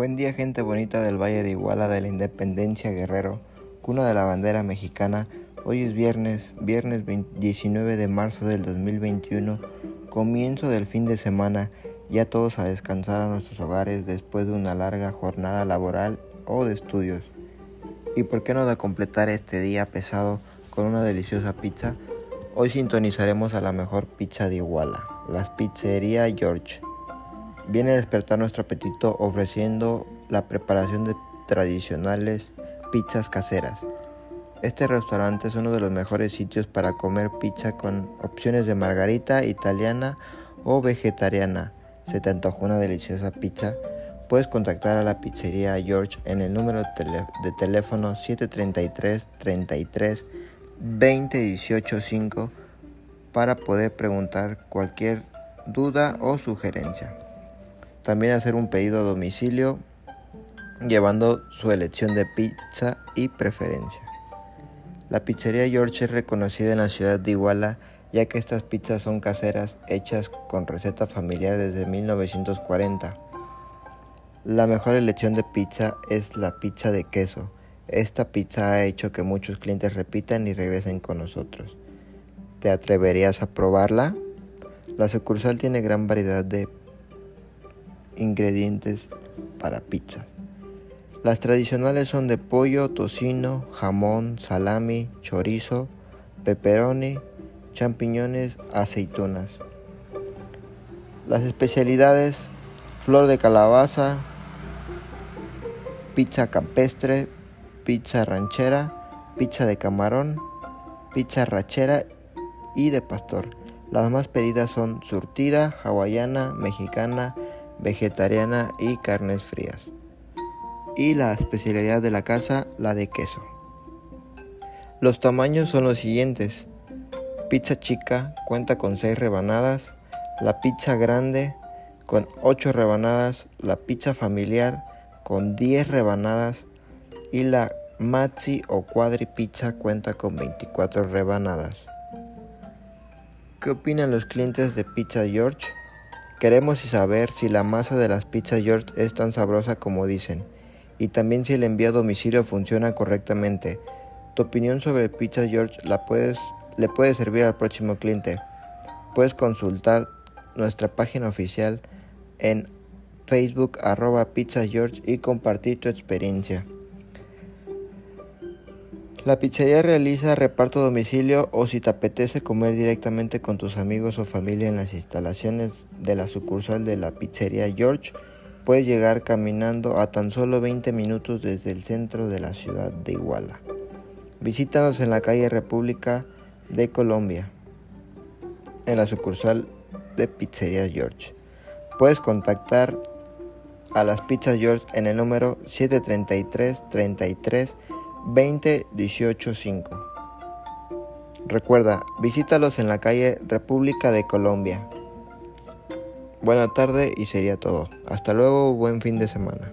Buen día gente bonita del Valle de Iguala de la Independencia Guerrero, cuna de la bandera mexicana. Hoy es viernes, viernes 19 de marzo del 2021, comienzo del fin de semana, ya todos a descansar a nuestros hogares después de una larga jornada laboral o de estudios. ¿Y por qué no de completar este día pesado con una deliciosa pizza? Hoy sintonizaremos a la mejor pizza de Iguala, las Pizzería George viene a despertar nuestro apetito ofreciendo la preparación de tradicionales pizzas caseras. Este restaurante es uno de los mejores sitios para comer pizza con opciones de margarita, italiana o vegetariana. ¿Se te antojó una deliciosa pizza? Puedes contactar a la pizzería George en el número de teléfono 733 33 20 5 para poder preguntar cualquier duda o sugerencia. También hacer un pedido a domicilio llevando su elección de pizza y preferencia. La pizzería George es reconocida en la ciudad de Iguala ya que estas pizzas son caseras hechas con receta familiar desde 1940. La mejor elección de pizza es la pizza de queso. Esta pizza ha hecho que muchos clientes repitan y regresen con nosotros. ¿Te atreverías a probarla? La sucursal tiene gran variedad de ingredientes para pizzas. Las tradicionales son de pollo, tocino, jamón, salami, chorizo, pepperoni, champiñones, aceitunas. Las especialidades, flor de calabaza, pizza campestre, pizza ranchera, pizza de camarón, pizza rachera y de pastor. Las más pedidas son surtida, hawaiana, mexicana, vegetariana y carnes frías. Y la especialidad de la casa, la de queso. Los tamaños son los siguientes. Pizza chica cuenta con 6 rebanadas, la pizza grande con 8 rebanadas, la pizza familiar con 10 rebanadas y la maxi o cuadri pizza cuenta con 24 rebanadas. ¿Qué opinan los clientes de Pizza George? Queremos saber si la masa de las pizzas George es tan sabrosa como dicen y también si el envío a domicilio funciona correctamente. Tu opinión sobre Pizza George la puedes, le puede servir al próximo cliente. Puedes consultar nuestra página oficial en Facebook arroba Pizza George y compartir tu experiencia. La pizzería realiza reparto a domicilio o si te apetece comer directamente con tus amigos o familia en las instalaciones de la sucursal de la pizzería George, puedes llegar caminando a tan solo 20 minutos desde el centro de la ciudad de Iguala. Visítanos en la calle República de Colombia, en la sucursal de Pizzería George. Puedes contactar a las pizzas George en el número 733 33 20 18 5. Recuerda, visítalos en la calle República de Colombia. Buena tarde y sería todo. Hasta luego, buen fin de semana.